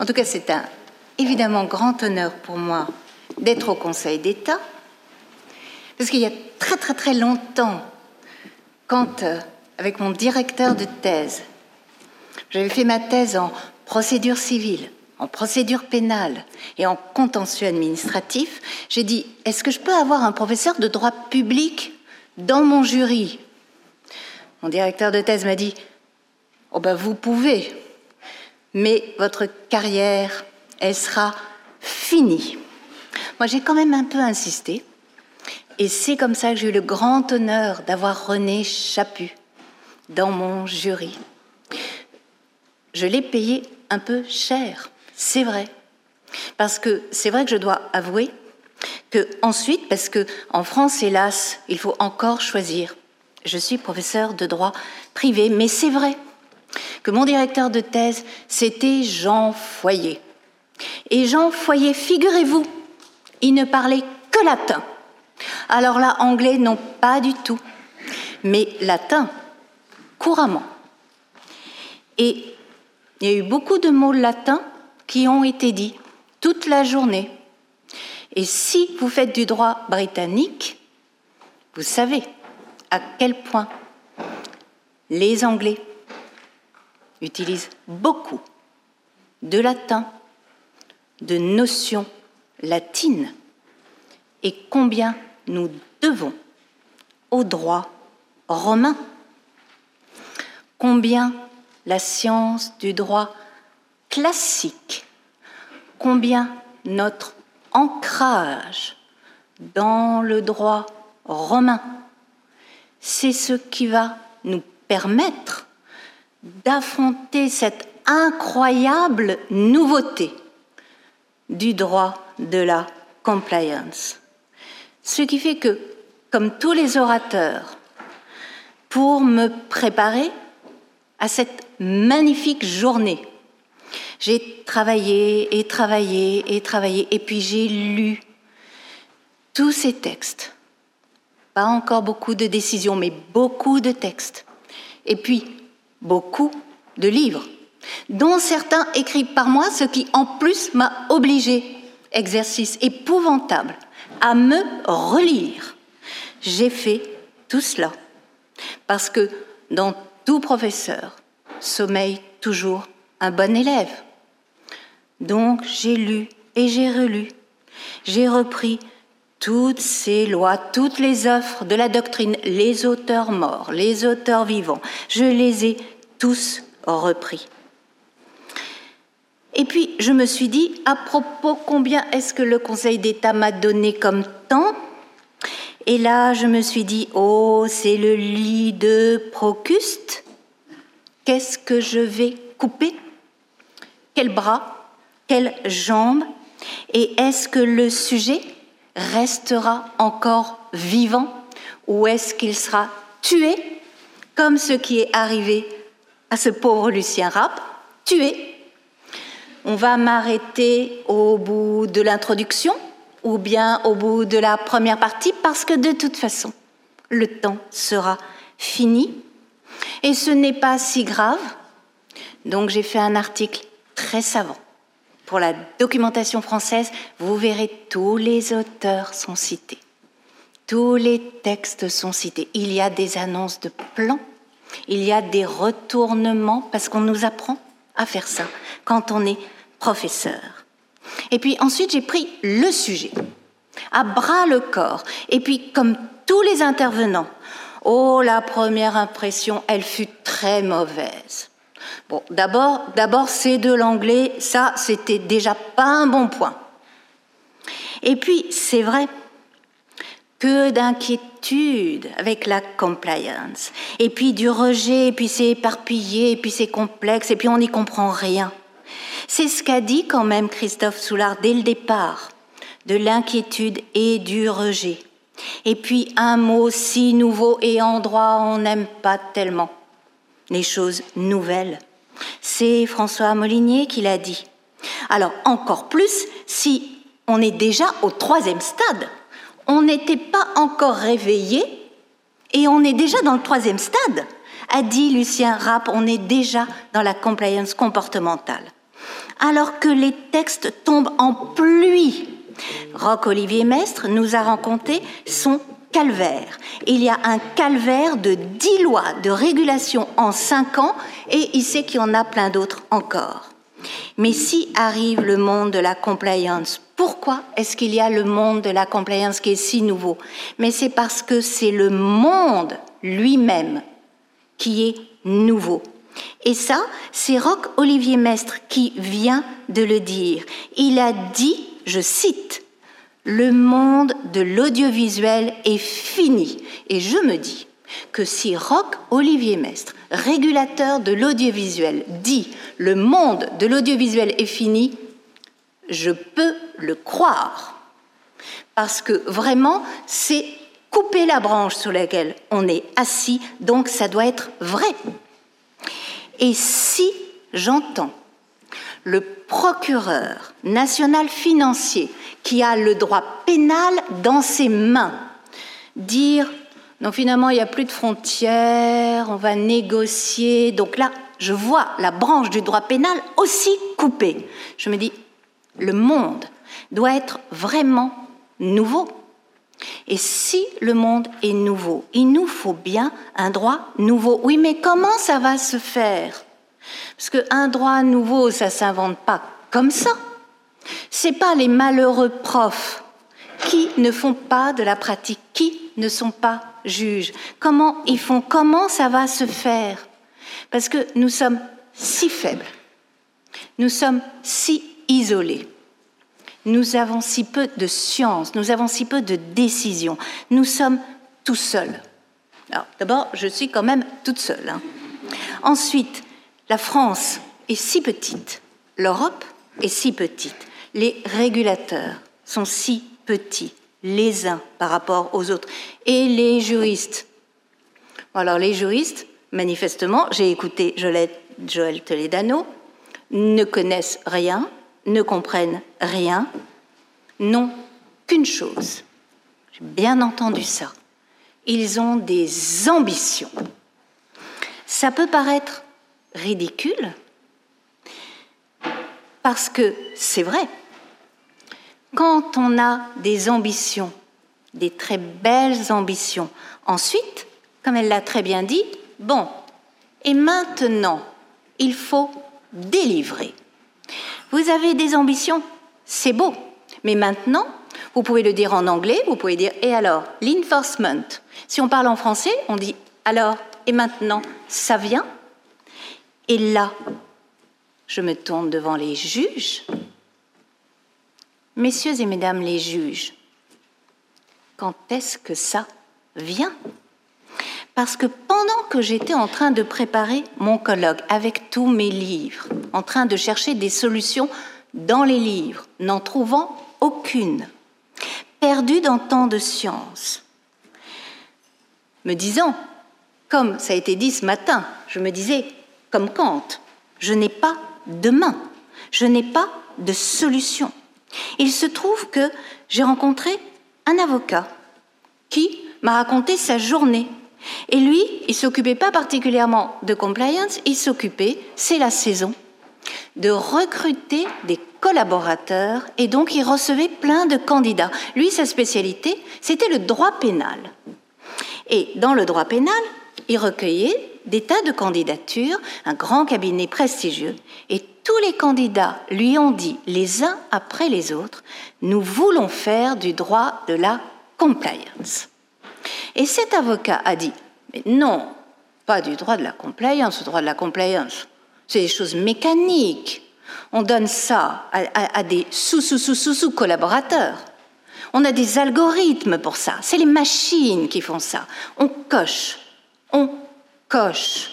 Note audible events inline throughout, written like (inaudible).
En tout cas, c'est un évidemment grand honneur pour moi d'être au Conseil d'État, parce qu'il y a très très très longtemps, quand, euh, avec mon directeur de thèse, j'avais fait ma thèse en procédure civile, en procédure pénale et en contentieux administratif, j'ai dit, est-ce que je peux avoir un professeur de droit public dans mon jury? Mon directeur de thèse m'a dit, oh ben vous pouvez, mais votre carrière, elle sera finie. Moi, j'ai quand même un peu insisté, et c'est comme ça que j'ai eu le grand honneur d'avoir René Chaput dans mon jury. Je l'ai payé un peu cher, c'est vrai. Parce que c'est vrai que je dois avouer que ensuite, parce que en France, hélas, il faut encore choisir. Je suis professeur de droit privé, mais c'est vrai que mon directeur de thèse, c'était Jean Foyer. Et Jean Foyer, figurez-vous, il ne parlait que latin. Alors là, anglais, non, pas du tout, mais latin, couramment. Et il y a eu beaucoup de mots latins qui ont été dits toute la journée. Et si vous faites du droit britannique, vous savez à quel point les Anglais utilisent beaucoup de latin, de notions latines, et combien nous devons au droit romain, combien la science du droit classique, combien notre ancrage dans le droit romain, c'est ce qui va nous permettre d'affronter cette incroyable nouveauté du droit de la compliance. Ce qui fait que, comme tous les orateurs, pour me préparer à cette magnifique journée, j'ai travaillé et travaillé et travaillé, et puis j'ai lu tous ces textes. Pas encore beaucoup de décisions, mais beaucoup de textes. Et puis, beaucoup de livres, dont certains écrits par moi, ce qui en plus m'a obligé, exercice épouvantable, à me relire. J'ai fait tout cela parce que dans tout professeur sommeille toujours un bon élève. Donc j'ai lu et j'ai relu. J'ai repris toutes ces lois, toutes les offres de la doctrine, les auteurs morts, les auteurs vivants. Je les ai tous repris. Et puis, je me suis dit, à propos, combien est-ce que le Conseil d'État m'a donné comme temps? Et là, je me suis dit, oh, c'est le lit de Procuste. Qu'est-ce que je vais couper? Quel bras? Quelles jambes Et est-ce que le sujet restera encore vivant ou est-ce qu'il sera tué comme ce qui est arrivé à ce pauvre Lucien Rapp, tué on va m'arrêter au bout de l'introduction ou bien au bout de la première partie parce que de toute façon, le temps sera fini et ce n'est pas si grave. Donc j'ai fait un article très savant. Pour la documentation française, vous verrez tous les auteurs sont cités. Tous les textes sont cités. Il y a des annonces de plans, il y a des retournements parce qu'on nous apprend à faire ça quand on est professeur. Et puis ensuite, j'ai pris le sujet, à bras le corps. Et puis, comme tous les intervenants, oh, la première impression, elle fut très mauvaise. Bon, d'abord, d'abord, c'est de l'anglais, ça, c'était déjà pas un bon point. Et puis, c'est vrai, que d'inquiétude avec la compliance, et puis du rejet, et puis c'est éparpillé, et puis c'est complexe, et puis on n'y comprend rien. C'est ce qu'a dit quand même Christophe Soulard dès le départ, de l'inquiétude et du rejet. Et puis un mot si nouveau et en droit on n'aime pas tellement les choses nouvelles. C'est François Molinier qui l'a dit. Alors encore plus si on est déjà au troisième stade. On n'était pas encore réveillé et on est déjà dans le troisième stade, a dit Lucien Rapp, on est déjà dans la compliance comportementale. alors que les textes tombent en pluie. Roch Olivier Mestre nous a raconté son calvaire. Il y a un calvaire de dix lois de régulation en cinq ans et il sait qu'il y en a plein d'autres encore. Mais si arrive le monde de la compliance, pourquoi est-ce qu'il y a le monde de la compliance qui est si nouveau? Mais c'est parce que c'est le monde lui-même qui est nouveau. Et ça, c'est Roch Olivier Mestre qui vient de le dire. Il a dit, je cite, le monde de l'audiovisuel est fini. Et je me dis que si Roch Olivier Mestre, régulateur de l'audiovisuel, dit le monde de l'audiovisuel est fini, je peux le croire. Parce que vraiment, c'est couper la branche sur laquelle on est assis, donc ça doit être vrai. Et si j'entends le procureur national financier qui a le droit pénal dans ses mains dire non finalement il n'y a plus de frontières, on va négocier, donc là je vois la branche du droit pénal aussi coupée. Je me dis le monde doit être vraiment nouveau. Et si le monde est nouveau, il nous faut bien un droit nouveau. Oui, mais comment ça va se faire? Parce qu'un droit nouveau, ça s'invente pas comme ça. C'est pas les malheureux profs qui ne font pas de la pratique, qui ne sont pas juges. Comment ils font Comment ça va se faire? Parce que nous sommes si faibles, nous sommes si isolés. Nous avons si peu de science, nous avons si peu de décision, nous sommes tout seuls. Alors, d'abord, je suis quand même toute seule. Hein. Ensuite, la France est si petite, l'Europe est si petite, les régulateurs sont si petits, les uns par rapport aux autres, et les juristes. Alors, les juristes, manifestement, j'ai écouté Joël Toledano, ne connaissent rien ne comprennent rien, n'ont qu'une chose. J'ai bien entendu ça. Ils ont des ambitions. Ça peut paraître ridicule parce que c'est vrai. Quand on a des ambitions, des très belles ambitions, ensuite, comme elle l'a très bien dit, bon, et maintenant, il faut délivrer. Vous avez des ambitions, c'est beau. Mais maintenant, vous pouvez le dire en anglais, vous pouvez dire et alors, l'enforcement. Si on parle en français, on dit alors, et maintenant, ça vient. Et là, je me tourne devant les juges. Messieurs et mesdames les juges, quand est-ce que ça vient? Parce que pendant que j'étais en train de préparer mon colloque avec tous mes livres, en train de chercher des solutions dans les livres, n'en trouvant aucune, perdue dans tant de sciences, me disant, comme ça a été dit ce matin, je me disais, comme Kant, je n'ai pas de main, je n'ai pas de solution. Il se trouve que j'ai rencontré un avocat qui m'a raconté sa journée et lui, il s'occupait pas particulièrement de compliance, il s'occupait, c'est la saison, de recruter des collaborateurs et donc il recevait plein de candidats. Lui, sa spécialité, c'était le droit pénal. Et dans le droit pénal, il recueillait des tas de candidatures, un grand cabinet prestigieux, et tous les candidats lui ont dit, les uns après les autres, nous voulons faire du droit de la compliance. Et cet avocat a dit, mais non, pas du droit de la compliance, le droit de la compliance, c'est des choses mécaniques. On donne ça à, des sous-sous-sous-sous-collaborateurs. On a des algorithmes pour ça. C'est les machines qui font ça. On coche. On coche.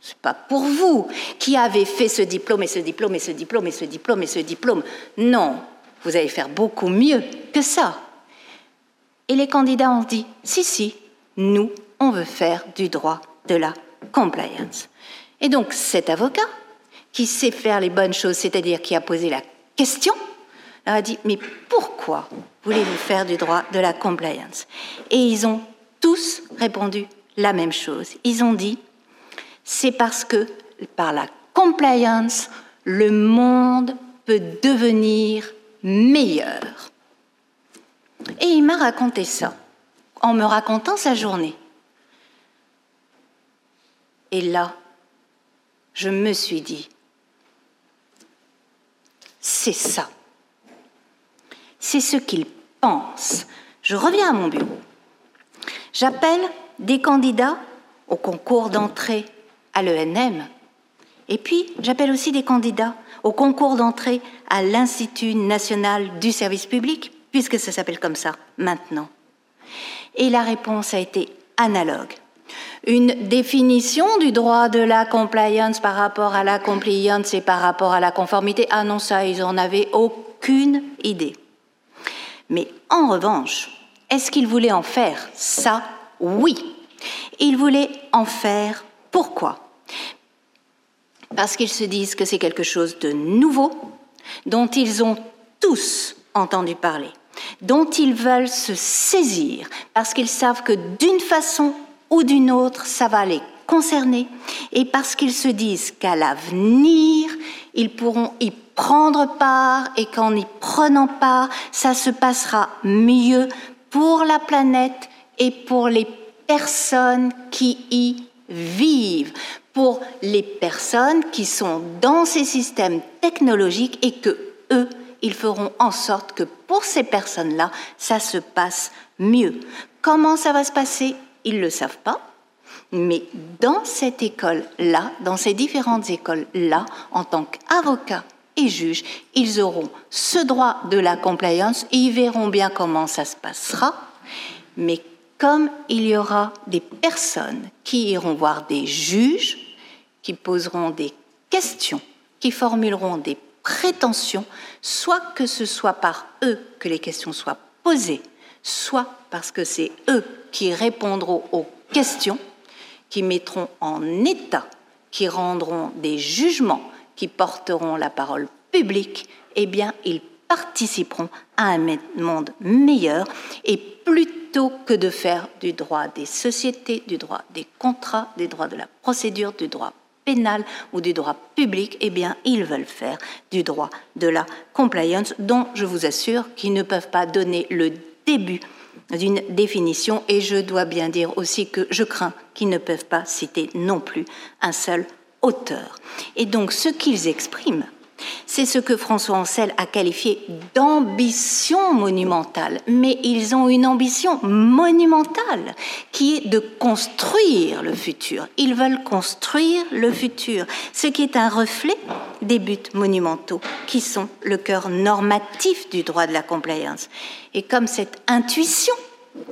C'est pas pour vous qui avez fait ce diplôme et ce diplôme et ce diplôme et ce diplôme et ce diplôme. Non, vous allez faire beaucoup mieux que ça. Et les candidats ont dit, si, si, nous, on veut faire du droit de la compliance. Et donc cet avocat, qui sait faire les bonnes choses, c'est-à-dire qui a posé la question, leur a dit, mais pourquoi voulez-vous faire du droit de la compliance? Et ils ont tous répondu la même chose. Ils ont dit, c'est parce que par la compliance, le monde peut devenir meilleur. Et il m'a raconté ça, en me racontant sa journée. Et là, je me suis dit, c'est ça. C'est ce qu'il pense. Je reviens à mon bureau. J'appelle des candidats au concours d'entrée à l'ENM. Et puis, j'appelle aussi des candidats au concours d'entrée à l'Institut national du service public, puisque ça s'appelle comme ça maintenant. Et la réponse a été analogue une définition du droit de la compliance par rapport à la compliance et par rapport à la conformité. Ah non, ça, ils n'en avaient aucune idée. Mais en revanche, est-ce qu'ils voulaient en faire ça Oui. Ils voulaient en faire pourquoi? Parce qu'ils se disent que c'est quelque chose de nouveau, dont ils ont tous entendu parler, dont ils veulent se saisir, parce qu'ils savent que d'une façon ou d'une autre, ça va les concerner, et parce qu'ils se disent qu'à l'avenir, ils pourront y prendre part, et qu'en y prenant part, ça se passera mieux pour la planète et pour les personnes qui y vivent, pour les personnes qui sont dans ces systèmes technologiques et que eux, ils feront en sorte que pour ces personnes-là, ça se passe mieux. Comment ça va se passer? Ils ne le savent pas, mais dans cette école-là, dans ces différentes écoles-là, en tant qu'avocats et juges, ils auront ce droit de la compliance et ils verront bien comment ça se passera. Mais comme il y aura des personnes qui iront voir des juges, qui poseront des questions, qui formuleront des prétentions, soit que ce soit par eux que les questions soient posées, soit parce que c'est eux qui répondront aux questions, qui mettront en état, qui rendront des jugements, qui porteront la parole publique, eh bien, ils participeront à un monde meilleur et plutôt que de faire du droit des sociétés, du droit des contrats, des droits de la procédure, du droit pénal ou du droit public, eh bien, ils veulent faire du droit de la compliance, dont je vous assure qu'ils ne peuvent pas donner le début d'une définition et je dois bien dire aussi que je crains qu'ils ne peuvent pas citer non plus un seul auteur. Et donc ce qu'ils expriment, c'est ce que François Ancel a qualifié d'ambition monumentale. Mais ils ont une ambition monumentale qui est de construire le futur. Ils veulent construire le futur, ce qui est un reflet des buts monumentaux qui sont le cœur normatif du droit de la compliance. Et comme cette intuition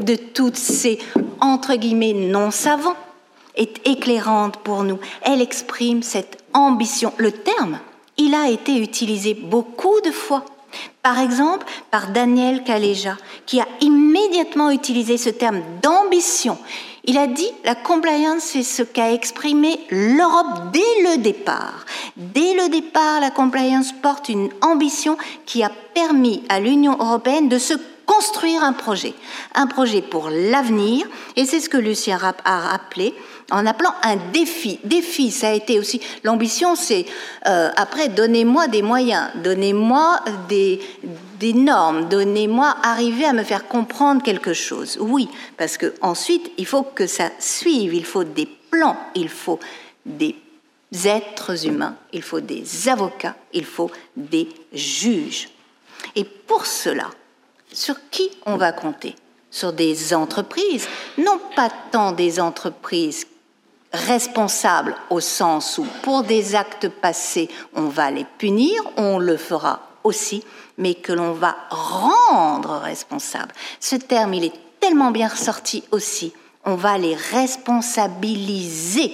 de toutes ces, entre guillemets, non-savants est éclairante pour nous, elle exprime cette ambition. Le terme il a été utilisé beaucoup de fois. Par exemple, par Daniel Kaleja, qui a immédiatement utilisé ce terme d'ambition. Il a dit la compliance, c'est ce qu'a exprimé l'Europe dès le départ. Dès le départ, la compliance porte une ambition qui a permis à l'Union européenne de se construire un projet, un projet pour l'avenir, et c'est ce que Lucien Rapp a rappelé en appelant un défi. Défi, ça a été aussi l'ambition, c'est euh, après donnez-moi des moyens, donnez-moi des, des normes, donnez-moi arriver à me faire comprendre quelque chose. Oui, parce que ensuite il faut que ça suive, il faut des plans, il faut des êtres humains, il faut des avocats, il faut des juges. Et pour cela, sur qui on va compter? Sur des entreprises, non pas tant des entreprises responsables au sens où pour des actes passés, on va les punir, on le fera aussi, mais que l'on va rendre responsables. Ce terme, il est tellement bien ressorti aussi. On va les responsabiliser.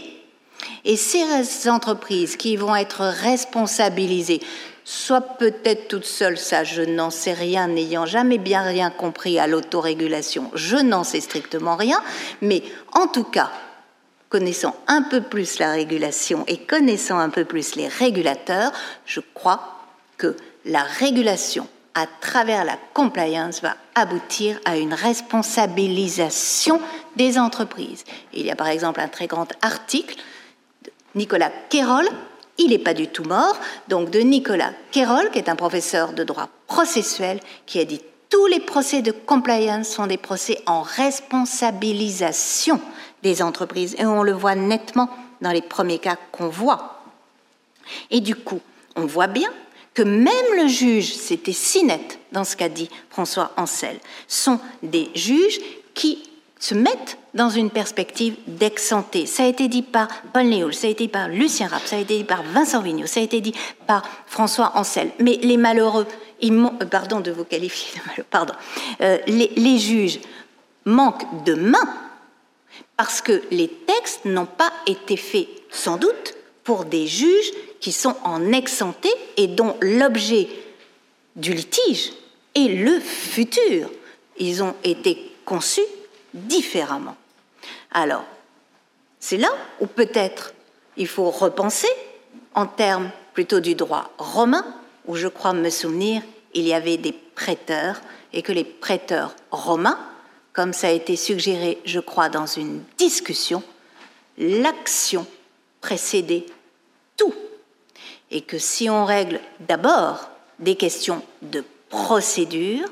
Et ces entreprises qui vont être responsabilisées soit peut-être toute seule, ça je n'en sais rien, n'ayant jamais bien rien compris à l'autorégulation, je n'en sais strictement rien, mais en tout cas, connaissant un peu plus la régulation et connaissant un peu plus les régulateurs, je crois que la régulation à travers la compliance va aboutir à une responsabilisation des entreprises. Il y a par exemple un très grand article de Nicolas Quérol il n'est pas du tout mort, donc de Nicolas Kerol, qui est un professeur de droit processuel, qui a dit tous les procès de compliance sont des procès en responsabilisation des entreprises, et on le voit nettement dans les premiers cas qu'on voit. Et du coup, on voit bien que même le juge, c'était si net dans ce qu'a dit François Ancel, sont des juges qui se mettent dans une perspective d'ex-santé. Ça a été dit par Paul Néoul, ça a été dit par Lucien Rapp, ça a été dit par Vincent Vigneault, ça a été dit par François Ancel. Mais les malheureux, euh, pardon de vous qualifier de malheureux, pardon, euh, les, les juges manquent de mains parce que les textes n'ont pas été faits, sans doute, pour des juges qui sont en ex-santé et dont l'objet du litige est le futur. Ils ont été conçus différemment. Alors, c'est là où peut-être il faut repenser en termes plutôt du droit romain, où je crois me souvenir, il y avait des prêteurs et que les prêteurs romains, comme ça a été suggéré, je crois, dans une discussion, l'action précédait tout. Et que si on règle d'abord des questions de procédure,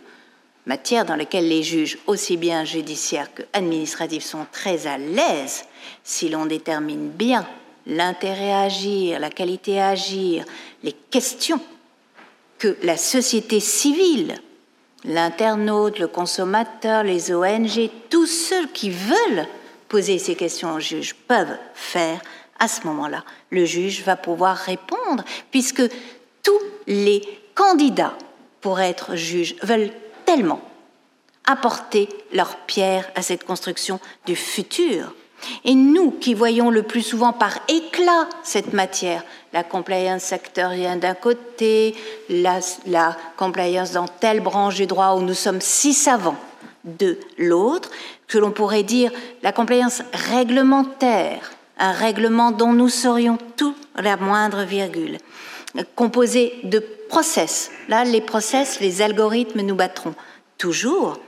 matière dans laquelle les juges, aussi bien judiciaires que administratifs, sont très à l'aise si l'on détermine bien l'intérêt à agir, la qualité à agir, les questions que la société civile, l'internaute, le consommateur, les ONG, tous ceux qui veulent poser ces questions au juge peuvent faire, à ce moment-là, le juge va pouvoir répondre, puisque tous les candidats pour être juges veulent tellement apporter leur pierre à cette construction du futur. Et nous qui voyons le plus souvent par éclat cette matière, la compliance sectorielle d'un côté, la, compliance dans telle branche du droit où nous sommes si savants de l'autre, que l'on pourrait dire la compliance réglementaire, un règlement dont nous saurions tout la moindre virgule, composé de process. Là, les process, les algorithmes nous battront toujours,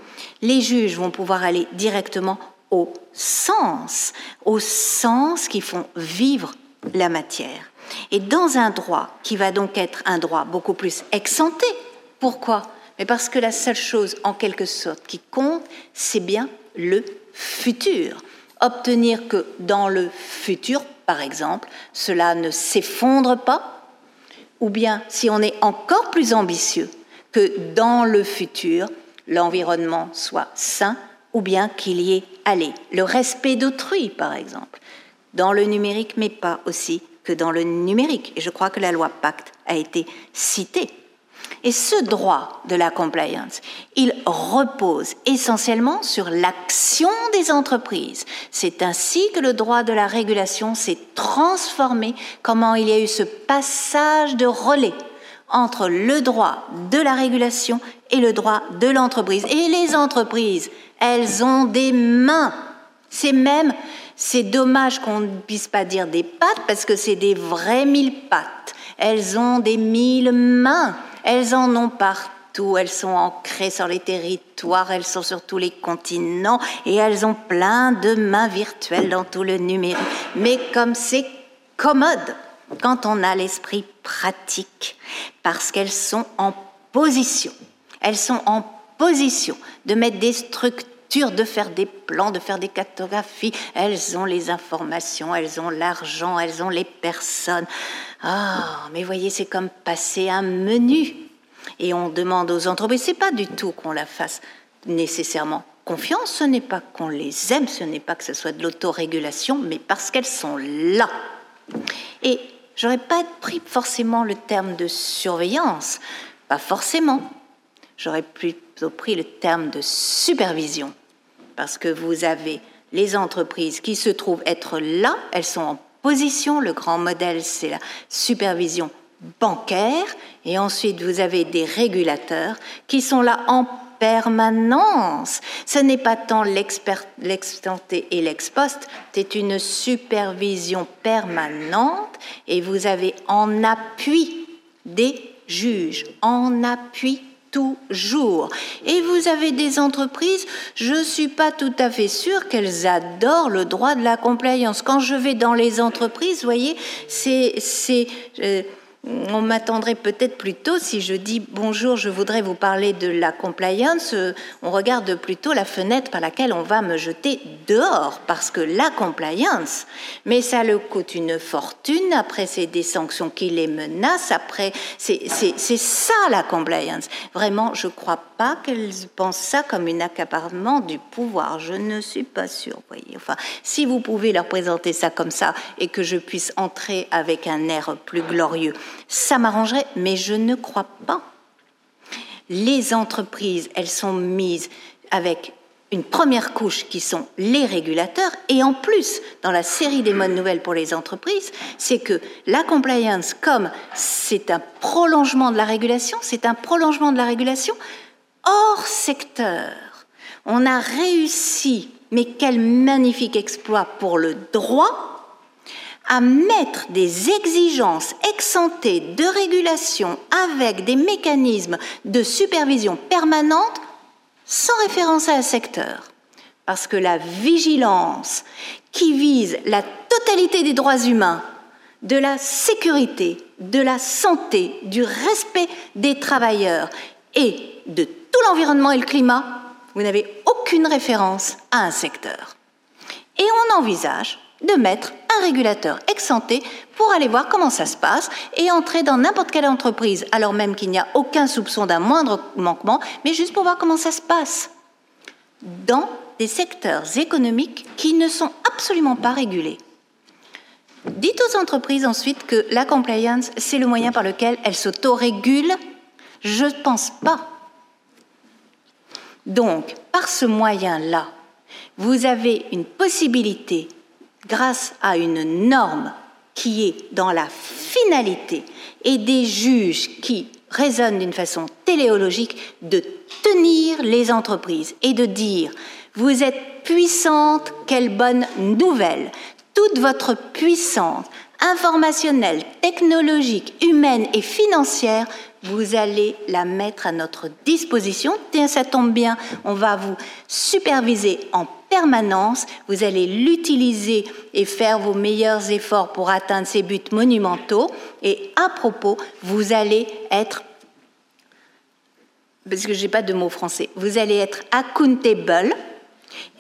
les juges vont pouvoir aller directement au sens, au sens qui font vivre la matière. Et dans un droit qui va donc être un droit beaucoup plus exempté, pourquoi? Mais parce que la seule chose en quelque sorte qui compte, c'est bien le futur. Obtenir que dans le futur, par exemple, cela ne s'effondre pas, ou bien si on est encore plus ambitieux, que dans le futur, l'environnement soit sain ou bien qu'il y ait allé. Le respect d'autrui, par exemple, dans le numérique, mais pas aussi que dans le numérique. Et je crois que la loi Pacte a été citée. Et ce droit de la compliance, il repose essentiellement sur l'action des entreprises. C'est ainsi que le droit de la régulation s'est transformé, comment il y a eu ce passage de relais entre le droit de la régulation et le droit de l'entreprise. Et les entreprises, elles ont des mains. C'est même, c'est dommage qu'on ne puisse pas dire des pattes parce que c'est des vrais mille pattes. Elles ont des mille mains. Elles en ont partout. Elles sont ancrées sur les territoires, elles sont sur tous les continents et elles ont plein de mains virtuelles dans tout le numérique. Mais comme c'est commode, quand on a l'esprit pratique, parce qu'elles sont en position. Elles sont en position de mettre des structures, de faire des plans, de faire des cartographies. Elles ont les informations, elles ont l'argent, elles ont les personnes. Ah, mais voyez, c'est comme passer un menu. Et on demande aux entreprises, c'est pas du tout qu'on la fasse nécessairement confiance, ce n'est pas qu'on les aime, ce n'est pas que ce soit de l'autorégulation, mais parce qu'elles sont là. Et J'aurais pas pris forcément le terme de surveillance, pas forcément. J'aurais plutôt pris le terme de supervision, parce que vous avez les entreprises qui se trouvent être là, elles sont en position, le grand modèle c'est la supervision bancaire, et ensuite vous avez des régulateurs qui sont là en permanence. Ce n'est pas tant l'extenté et l'expost, c'est une supervision permanente. Et vous avez en appui des juges, en appui toujours. Et vous avez des entreprises, je ne suis pas tout à fait sûre qu'elles adorent le droit de la compliance. Quand je vais dans les entreprises, vous voyez, c'est... Euh, on m'attendrait peut-être plutôt si je dis bonjour, je voudrais vous parler de la compliance, on regarde plutôt la fenêtre par laquelle on va me jeter dehors, parce que la compliance, mais ça le coûte une fortune, après c'est des sanctions qui les menacent, après c'est ça la compliance. Vraiment, je ne crois pas qu'elles pensent ça comme un accaparement du pouvoir, je ne suis pas sûre. Voyez. Enfin, si vous pouvez leur présenter ça comme ça et que je puisse entrer avec un air plus glorieux, ça m'arrangerait, mais je ne crois pas. Les entreprises, elles sont mises avec une première couche qui sont les régulateurs, et en plus, dans la série des bonnes nouvelles pour les entreprises, c'est que la compliance, comme c'est un prolongement de la régulation, c'est un prolongement de la régulation hors secteur. On a réussi, mais quel magnifique exploit pour le droit, à mettre des exigences exemptées de régulation avec des mécanismes de supervision permanente sans référence à un secteur. Parce que la vigilance qui vise la totalité des droits humains, de la sécurité, de la santé, du respect des travailleurs et de tout l'environnement et le climat, vous n'avez aucune référence à un secteur. Et on envisage de mettre un régulateur exempté pour aller voir comment ça se passe et entrer dans n'importe quelle entreprise, alors même qu'il n'y a aucun soupçon d'un moindre manquement, mais juste pour voir comment ça se passe. Dans des secteurs économiques qui ne sont absolument pas régulés. Dites aux entreprises ensuite que la compliance, c'est le moyen par lequel elles s'autorégulent. Je ne pense pas. Donc, par ce moyen-là, vous avez une possibilité grâce à une norme qui est dans la finalité et des juges qui raisonnent d'une façon téléologique de tenir les entreprises et de dire vous êtes puissante, quelle bonne nouvelle. Toute votre puissance informationnelle, technologique, humaine et financière vous allez la mettre à notre disposition. Tiens, ça tombe bien, on va vous superviser en permanence, vous allez l'utiliser et faire vos meilleurs efforts pour atteindre ces buts monumentaux. Et à propos, vous allez être, parce que je n'ai pas de mot français, vous allez être accountable.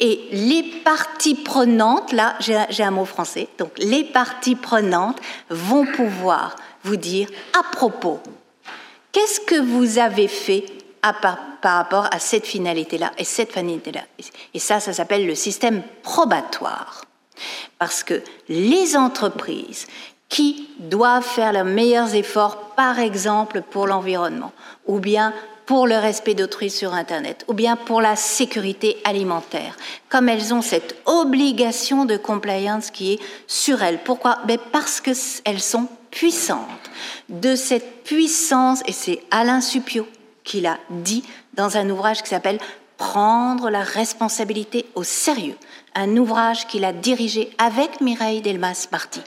Et les parties prenantes, là j'ai un mot français, donc les parties prenantes vont pouvoir vous dire à propos, Qu'est-ce que vous avez fait par, rapport à cette finalité-là et cette finalité-là Et ça, ça s'appelle le système probatoire. Parce que les entreprises qui doivent faire leurs meilleurs efforts, par exemple pour l'environnement, ou bien pour le respect d'autrui sur Internet, ou bien pour la sécurité alimentaire, comme elles ont cette obligation de compliance qui est sur elles. Pourquoi? Ben Parce qu'elles sont puissante, de cette puissance, et c'est Alain Supio qui l'a dit dans un ouvrage qui s'appelle Prendre la responsabilité au sérieux, un ouvrage qu'il a dirigé avec Mireille Delmas-Marty.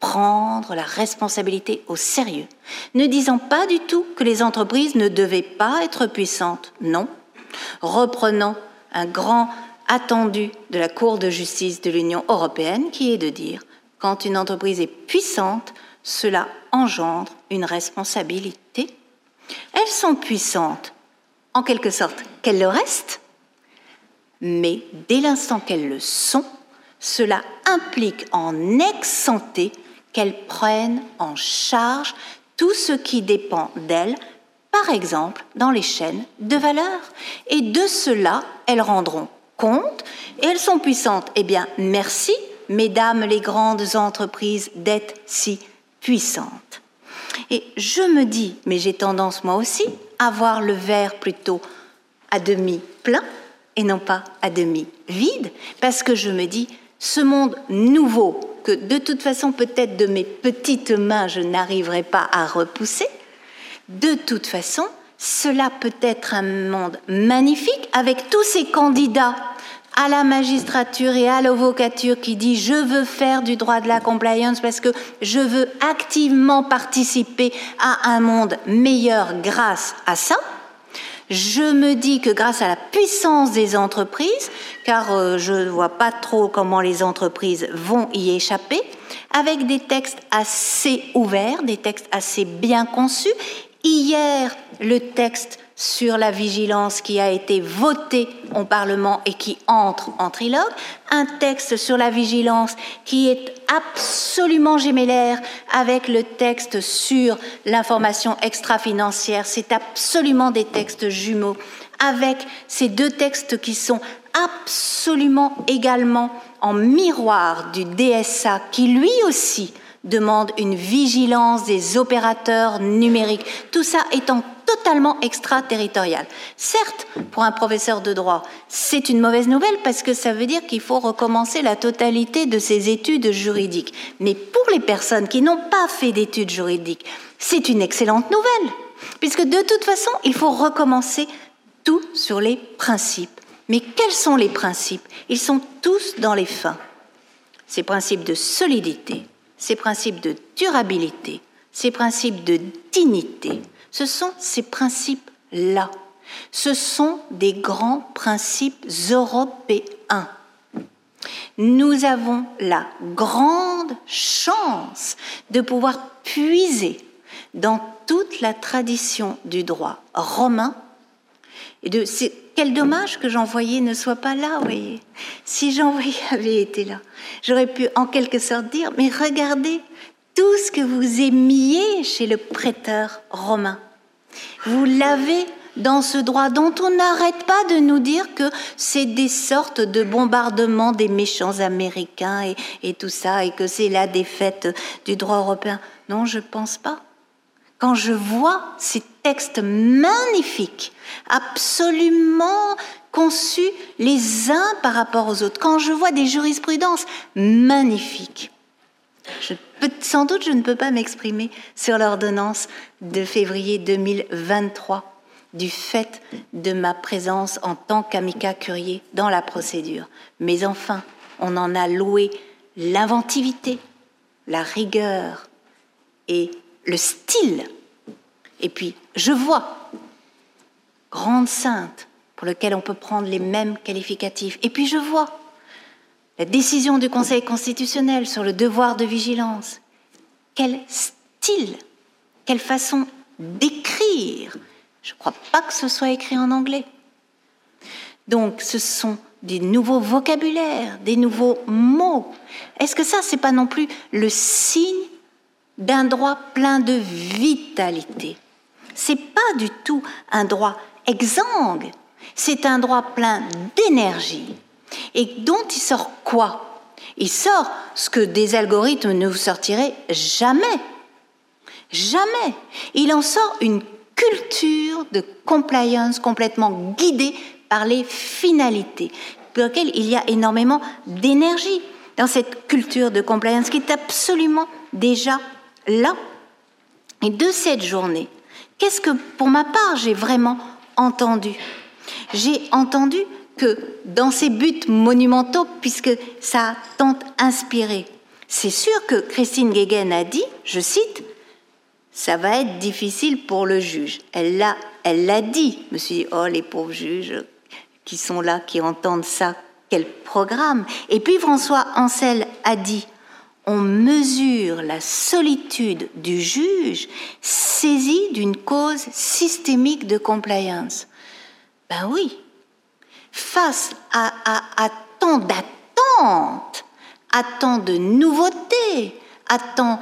Prendre la responsabilité au sérieux, ne disant pas du tout que les entreprises ne devaient pas être puissantes, non. Reprenant un grand attendu de la Cour de justice de l'Union européenne qui est de dire quand une entreprise est puissante, cela engendre une responsabilité. Elles sont puissantes, en quelque sorte, qu'elles le restent, mais dès l'instant qu'elles le sont, cela implique en ex-santé qu'elles prennent en charge tout ce qui dépend d'elles, par exemple dans les chaînes de valeur. Et de cela, elles rendront compte et elles sont puissantes. Eh bien, merci, mesdames les grandes entreprises, d'être si puissante. Et je me dis, mais j'ai tendance moi aussi à voir le verre plutôt à demi plein et non pas à demi vide, parce que je me dis, ce monde nouveau que de toute façon peut-être de mes petites mains je n'arriverai pas à repousser, de toute façon, cela peut être un monde magnifique avec tous ces candidats à la magistrature et à l'avocature qui dit je veux faire du droit de la compliance parce que je veux activement participer à un monde meilleur grâce à ça, Je me dis que grâce à la puissance des entreprises, car euh, je ne vois pas trop comment les entreprises vont y échapper, avec des textes assez ouverts, des textes assez bien conçus. Hier, le texte sur la vigilance qui a été voté au Parlement et qui entre en trilogue, un texte sur la vigilance qui est absolument gémellaire avec le texte sur l'information extra-financière. C'est absolument des textes jumeaux avec ces deux textes qui sont absolument également en miroir du DSA qui lui aussi demande une vigilance des opérateurs numériques. Tout ça étant totalement extraterritorial. Certes, pour un professeur de droit, c'est une mauvaise nouvelle parce que ça veut dire qu'il faut recommencer la totalité de ses études juridiques. Mais pour les personnes qui n'ont pas fait d'études juridiques, c'est une excellente nouvelle, puisque de toute façon, il faut recommencer tout sur les principes. Mais quels sont les principes? Ils sont tous dans les fins. Ces principes de solidité, ces principes de durabilité, ces principes de dignité, ce sont ces principes-là. Ce sont des grands principes européens. Nous avons la grande chance de pouvoir puiser dans toute la tradition du droit romain. Et de, quel dommage que Jean-Voyer ne soit pas là, voyez. Si Jean-Voyer (laughs) avait été là, j'aurais pu en quelque sorte dire, mais regardez tout ce que vous aimiez chez le prêteur romain. Vous l'avez dans ce droit dont on n'arrête pas de nous dire que c'est des sortes de bombardements des méchants américains et, et tout ça, et que c'est la défaite du droit européen. Non, je pense pas. Quand je vois ces textes magnifiques, absolument conçus les uns par rapport aux autres, quand je vois des jurisprudences magnifiques, sans doute, je ne peux pas m'exprimer sur l'ordonnance de février 2023 du fait de ma présence en tant qu'amica curier dans la procédure. Mais enfin, on en a loué l'inventivité, la rigueur et le style. Et puis, je vois, grande sainte, pour lequel on peut prendre les mêmes qualificatifs. Et puis, je vois la décision du Conseil constitutionnel sur le devoir de vigilance. Quel style, quelle façon d'écrire. Je ne crois pas que ce soit écrit en anglais. Donc ce sont des nouveaux vocabulaires, des nouveaux mots. Est-ce que ça, c'est pas non plus le signe d'un droit plein de vitalité C'est pas du tout un droit exsangue, c'est un droit plein d'énergie, et dont il sort quoi? Il sort ce que des algorithmes ne vous sortiraient jamais. Jamais. Il en sort une culture de compliance complètement guidée par les finalités, pour laquelle il y a énormément d'énergie dans cette culture de compliance qui est absolument déjà là. Et de cette journée, qu'est-ce que pour ma part j'ai vraiment entendu? J'ai entendu que dans ces buts monumentaux, puisque ça a tant inspiré, c'est sûr que Christine Guéguen a dit, je cite, ça va être difficile pour le juge. Elle l'a, elle l'a dit. Je me suis dit, oh, les pauvres juges qui sont là, qui entendent ça, quel programme. Et puis François Ancel a dit, on mesure la solitude du juge saisi d'une cause systémique de compliance. Ben oui, face à, tant d'attentes, à tant de nouveautés, à tant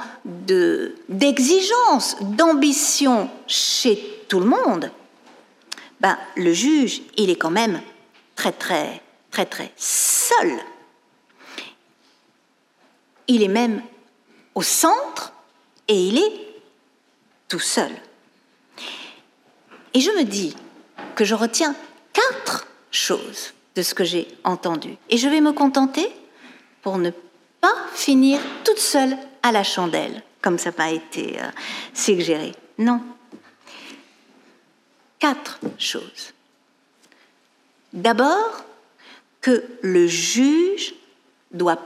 d'exigences, d'ambition chez tout le monde, ben, le juge, il est quand même très, très, très, très seul. Il est même au centre et il est tout seul. Et je me dis que je retiens quatre chose de ce que j'ai entendu. Et je vais me contenter pour ne pas finir toute seule à la chandelle, comme ça m'a été euh, suggéré. Non. Quatre choses. D'abord, que le juge doit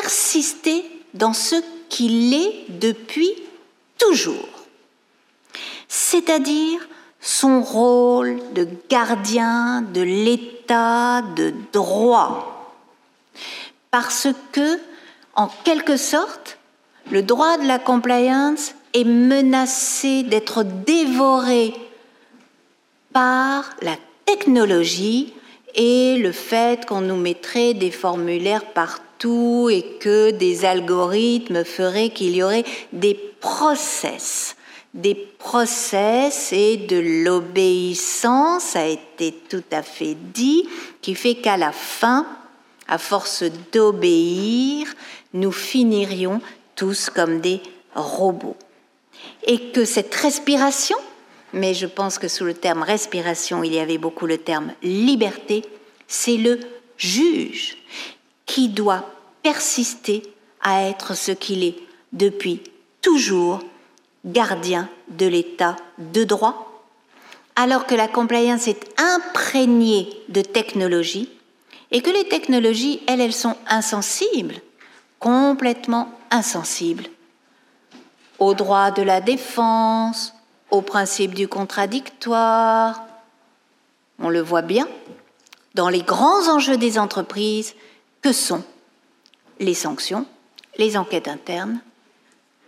persister dans ce qu'il est depuis toujours, c'est-à-dire son rôle de gardien de l'état de droit. Parce que, en quelque sorte, le droit de la compliance est menacé d'être dévoré par la technologie et le fait qu'on nous mettrait des formulaires partout et que des algorithmes feraient qu'il y aurait des process des process et de l'obéissance, a été tout à fait dit, qui fait qu'à la fin, à force d'obéir, nous finirions tous comme des robots. Et que cette respiration, mais je pense que sous le terme respiration, il y avait beaucoup le terme liberté, c'est le juge qui doit persister à être ce qu'il est depuis toujours gardien de l'état de droit, alors que la compliance est imprégnée de technologies et que les technologies, elles, elles sont insensibles, complètement insensibles au droit de la défense, au principe du contradictoire. On le voit bien dans les grands enjeux des entreprises que sont les sanctions, les enquêtes internes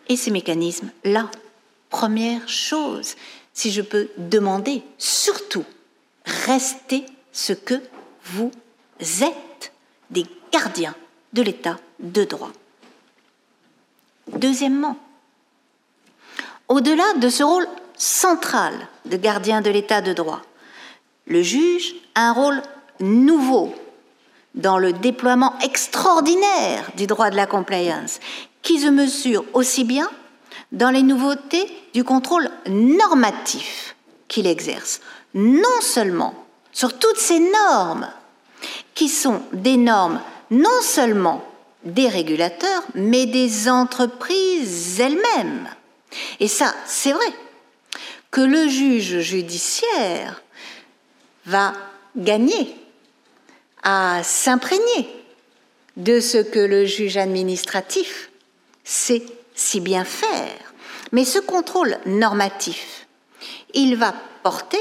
et ces mécanismes-là première chose, si je peux demander, surtout, restez ce que vous êtes, des gardiens de l'état de droit. Deuxièmement, au-delà de ce rôle central de gardien de l'état de droit, le juge a un rôle nouveau dans le déploiement extraordinaire du droit de la compliance, qui se mesure aussi bien dans les nouveautés du contrôle normatif qu'il exerce, non seulement sur toutes ces normes, qui sont des normes non seulement des régulateurs, mais des entreprises elles-mêmes. Et ça, c'est vrai, que le juge judiciaire va gagner à s'imprégner de ce que le juge administratif sait si bien faire. Mais ce contrôle normatif, il va porter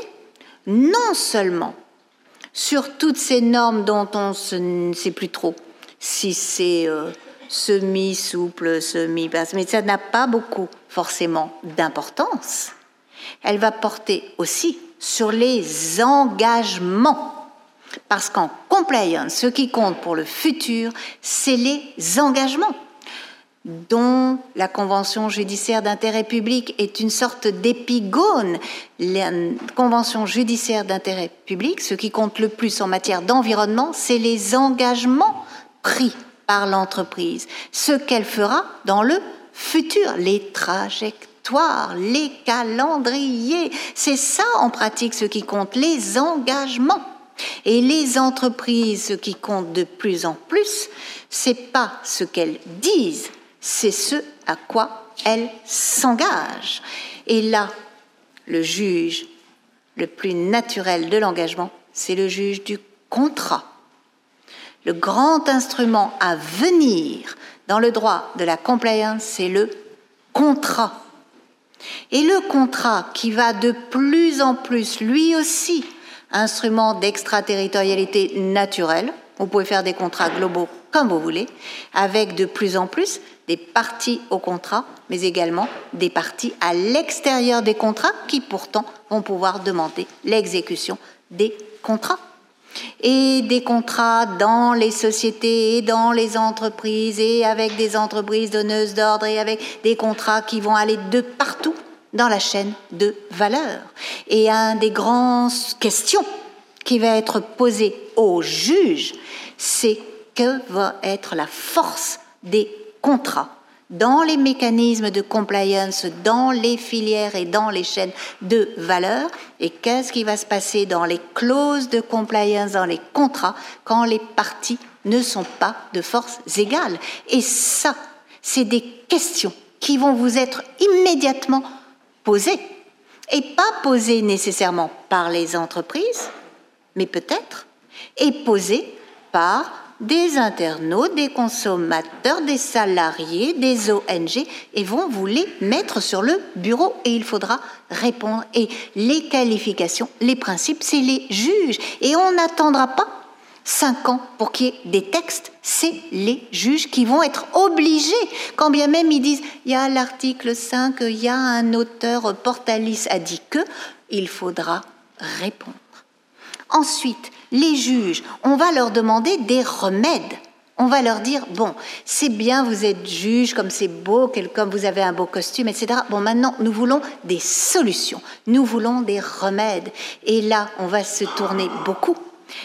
non seulement sur toutes ces normes dont on ne sait plus trop si c'est euh, semi-souple, semi-basse, mais ça n'a pas beaucoup forcément d'importance. Elle va porter aussi sur les engagements. Parce qu'en compliance, ce qui compte pour le futur, c'est les engagements dont la Convention judiciaire d'intérêt public est une sorte d'épigone. La Convention judiciaire d'intérêt public, ce qui compte le plus en matière d'environnement, c'est les engagements pris par l'entreprise, ce qu'elle fera dans le futur, les trajectoires, les calendriers. C'est ça en pratique ce qui compte, les engagements. Et les entreprises, ce qui compte de plus en plus, c'est pas ce qu'elles disent, c'est ce à quoi elle s'engage. Et là, le juge le plus naturel de l'engagement, c'est le juge du contrat. Le grand instrument à venir dans le droit de la compliance, c'est le contrat. Et le contrat qui va de plus en plus, lui aussi, instrument d'extraterritorialité naturelle, vous pouvez faire des contrats globaux comme vous voulez, avec de plus en plus des parties au contrat, mais également des parties à l'extérieur des contrats qui pourtant vont pouvoir demander l'exécution des contrats. Et des contrats dans les sociétés et dans les entreprises et avec des entreprises donneuses d'ordre et avec des contrats qui vont aller de partout dans la chaîne de valeur. Et un des grandes questions qui va être posée au juge, c'est que va être la force des contrats dans les mécanismes de compliance, dans les filières et dans les chaînes de valeur, et qu'est-ce qui va se passer dans les clauses de compliance, dans les contrats, quand les parties ne sont pas de forces égales. Et ça, c'est des questions qui vont vous être immédiatement posées, et pas posées nécessairement par les entreprises, mais peut-être, et posées par des internautes, des consommateurs, des salariés, des ONG, et vont vous les mettre sur le bureau et il faudra répondre. Et les qualifications, les principes, c'est les juges. Et on n'attendra pas cinq ans pour qu'il y ait des textes, c'est les juges qui vont être obligés, quand bien même ils disent, il y a l'article 5, il y a un auteur, Portalis a dit que, il faudra répondre. Ensuite, les juges, on va leur demander des remèdes. On va leur dire, bon, c'est bien, vous êtes juge, comme c'est beau, comme vous avez un beau costume, etc. Bon, maintenant, nous voulons des solutions, nous voulons des remèdes. Et là, on va se tourner beaucoup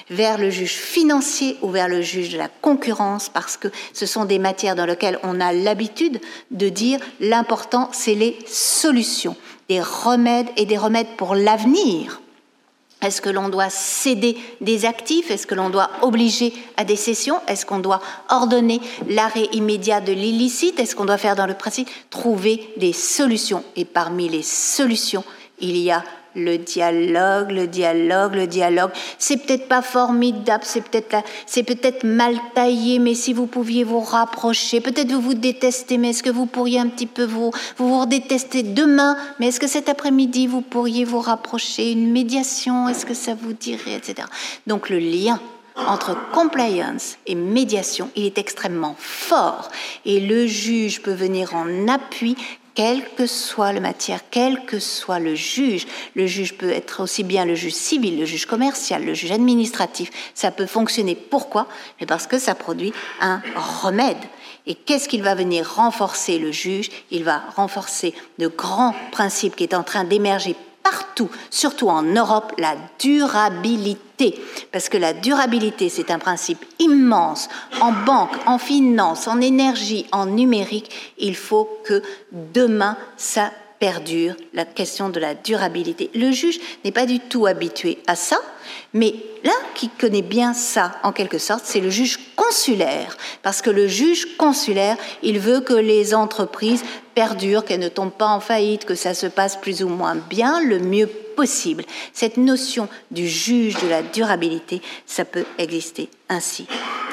vers le juge financier ou vers le juge de la concurrence, parce que ce sont des matières dans lesquelles on a l'habitude de dire l'important, c'est les solutions, des remèdes et des remèdes pour l'avenir. Est-ce que l'on doit céder des actifs? Est-ce que l'on doit obliger à des cessions? Est-ce qu'on doit ordonner l'arrêt immédiat de l'illicite? Est-ce qu'on doit faire dans le principe trouver des solutions? Et parmi les solutions, il y a le dialogue, le dialogue, le dialogue. C'est peut-être pas formidable, c'est peut-être c'est peut-être mal taillé, mais si vous pouviez vous rapprocher, peut-être vous vous détestez, mais est-ce que vous pourriez un petit peu vous vous, vous détester demain, mais est-ce que cet après-midi vous pourriez vous rapprocher, une médiation, est-ce que ça vous dirait, etc. Donc le lien entre compliance et médiation, il est extrêmement fort et le juge peut venir en appui quelle que soit la matière, quel que soit le juge. Le juge peut être aussi bien le juge civil, le juge commercial, le juge administratif. Ça peut fonctionner. Pourquoi? Parce que ça produit un remède. Et qu'est-ce qu'il va venir renforcer le juge? Il va renforcer le grand principe qui est en train d'émerger partout, surtout en Europe, la durabilité. Parce que la durabilité, c'est un principe immense. En banque, en finance, en énergie, en numérique, il faut que demain, ça perdure, la question de la durabilité. Le juge n'est pas du tout habitué à ça, mais l'un qui connaît bien ça, en quelque sorte, c'est le juge consulaire, parce que le juge consulaire, il veut que les entreprises perdurent, qu'elles ne tombent pas en faillite, que ça se passe plus ou moins bien, le mieux possible. Cette notion du juge de la durabilité, ça peut exister ainsi.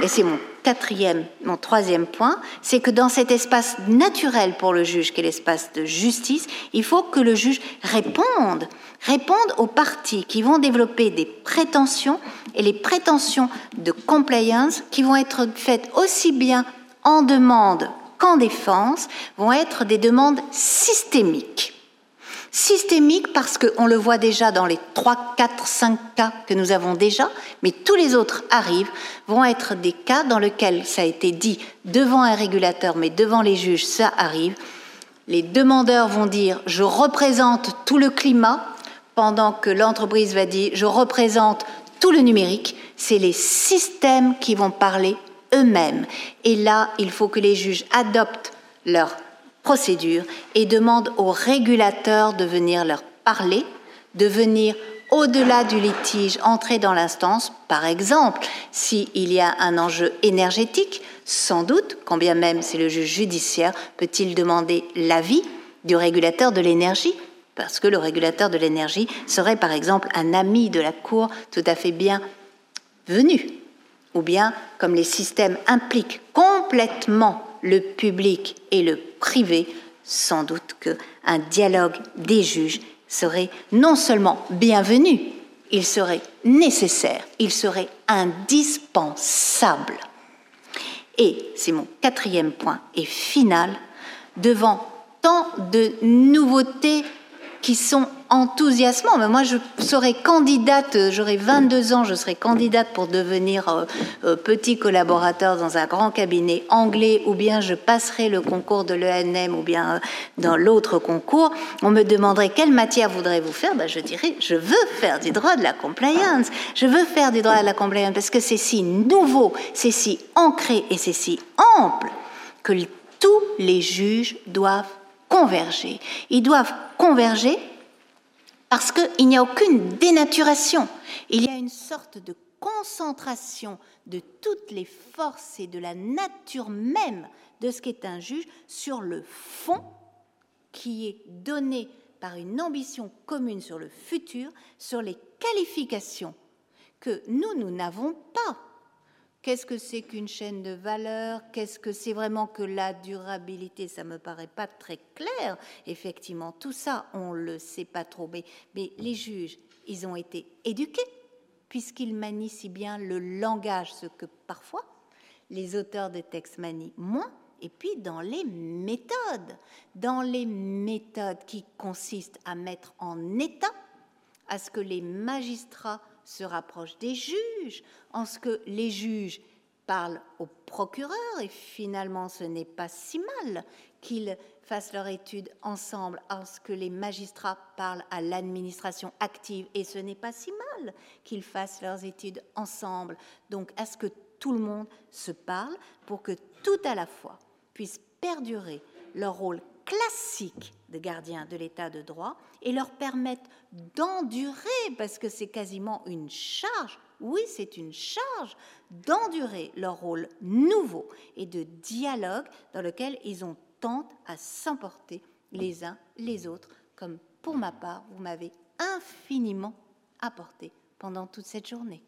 Et c'est mon quatrième, mon troisième point, c'est que dans cet espace naturel pour le juge, qui est l'espace de justice, il faut que le juge réponde, réponde aux parties qui vont développer des prétentions et les prétentions de compliance qui vont être faites aussi bien en demande qu'en défense, vont être des demandes systémiques. Systémique parce qu'on le voit déjà dans les 3, 4, 5 cas que nous avons déjà, mais tous les autres arrivent, vont être des cas dans lesquels ça a été dit devant un régulateur, mais devant les juges, ça arrive. Les demandeurs vont dire je représente tout le climat, pendant que l'entreprise va dire je représente tout le numérique. C'est les systèmes qui vont parler eux-mêmes. Et là, il faut que les juges adoptent leur procédure et demande aux régulateurs de venir leur parler, de venir au-delà du litige, entrer dans l'instance. Par exemple, s'il y a un enjeu énergétique, sans doute, quand bien même c'est le juge judiciaire, peut-il demander l'avis du régulateur de l'énergie parce que le régulateur de l'énergie serait par exemple un ami de la Cour tout à fait bien venu. Ou bien, comme les systèmes impliquent complètement le public et le privé, sans doute qu'un dialogue des juges serait non seulement bienvenu, il serait nécessaire, il serait indispensable. Et c'est mon quatrième point et final, devant tant de nouveautés qui sont enthousiasmants. Mais moi, je serai candidate, euh, j'aurai 22 ans, je serai candidate pour devenir euh, euh, petit collaborateur dans un grand cabinet anglais, ou bien je passerai le concours de l'ENM, ou bien dans l'autre concours. On me demanderait quelle matière voudrez-vous faire? Ben, Je dirais, je veux faire du droit de la compliance. Je veux faire du droit de la compliance parce que c'est si nouveau, c'est si ancré et c'est si ample que tous les juges doivent converger. Ils doivent converger parce qu'il n'y a aucune dénaturation. Il y a une sorte de concentration de toutes les forces et de la nature même de ce qu'est un juge sur le fond qui est donné par une ambition commune sur le futur, sur les qualifications que nous, nous n'avons pas Qu'est-ce que c'est qu'une chaîne de valeur? Qu'est-ce que c'est vraiment que la durabilité? Ça me paraît pas très clair. Effectivement, tout ça, on le sait pas trop. Mais, mais les juges, ils ont été éduqués puisqu'ils manient si bien le langage, ce que parfois les auteurs de textes manient moins et puis dans les méthodes, dans les méthodes qui consistent à mettre en état à ce que les magistrats se rapprochent des juges, en ce que les juges parlent au procureur, et finalement ce n'est pas si mal qu'ils fassent leur étude ensemble, en ce que les magistrats parlent à l'administration active, et ce n'est pas si mal qu'ils fassent leurs études ensemble. Donc à ce que tout le monde se parle pour que tout à la fois puissent perdurer leur rôle classique de gardien de l'état de droit et leur permettre d'endurer, parce que c'est quasiment une charge, oui c'est une charge, d'endurer leur rôle nouveau et de dialogue dans lequel ils ont tenté à s'emporter les uns les autres, comme pour ma part vous m'avez infiniment apporté pendant toute cette journée.